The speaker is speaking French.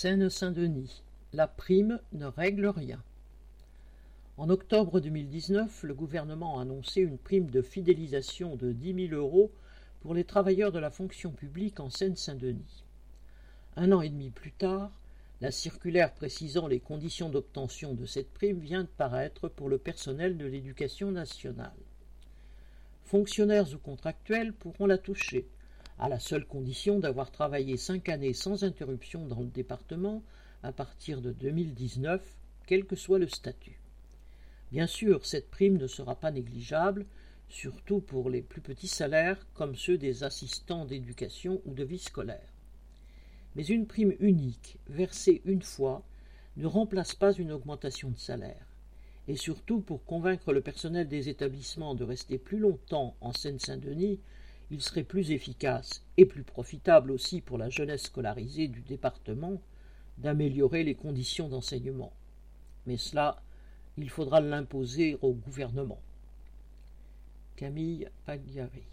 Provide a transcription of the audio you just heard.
Seine-Saint-Denis. La prime ne règle rien. En octobre 2019, le gouvernement a annoncé une prime de fidélisation de 10 000 euros pour les travailleurs de la fonction publique en Seine-Saint-Denis. Un an et demi plus tard, la circulaire précisant les conditions d'obtention de cette prime vient de paraître pour le personnel de l'éducation nationale. Fonctionnaires ou contractuels pourront la toucher, à la seule condition d'avoir travaillé cinq années sans interruption dans le département à partir de 2019, quel que soit le statut. Bien sûr, cette prime ne sera pas négligeable, surtout pour les plus petits salaires comme ceux des assistants d'éducation ou de vie scolaire. Mais une prime unique, versée une fois, ne remplace pas une augmentation de salaire. Et surtout, pour convaincre le personnel des établissements de rester plus longtemps en Seine-Saint-Denis, il serait plus efficace et plus profitable aussi pour la jeunesse scolarisée du département d'améliorer les conditions d'enseignement. Mais cela, il faudra l'imposer au gouvernement. Camille Pagliari